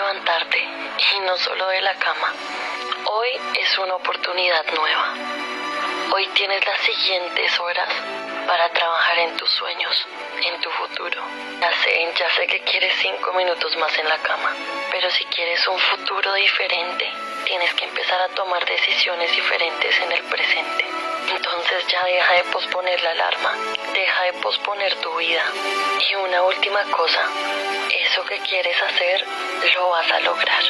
levantarte y no solo de la cama. Hoy es una oportunidad nueva. Hoy tienes las siguientes horas para trabajar en tus sueños, en tu futuro. Ya sé, ya sé que quieres cinco minutos más en la cama, pero si quieres un futuro diferente, tienes que empezar a tomar decisiones diferentes en el presente. Entonces ya deja de posponer la alarma, deja de posponer tu vida. Y una última cosa, eso que quieres hacer, lo vas a lograr.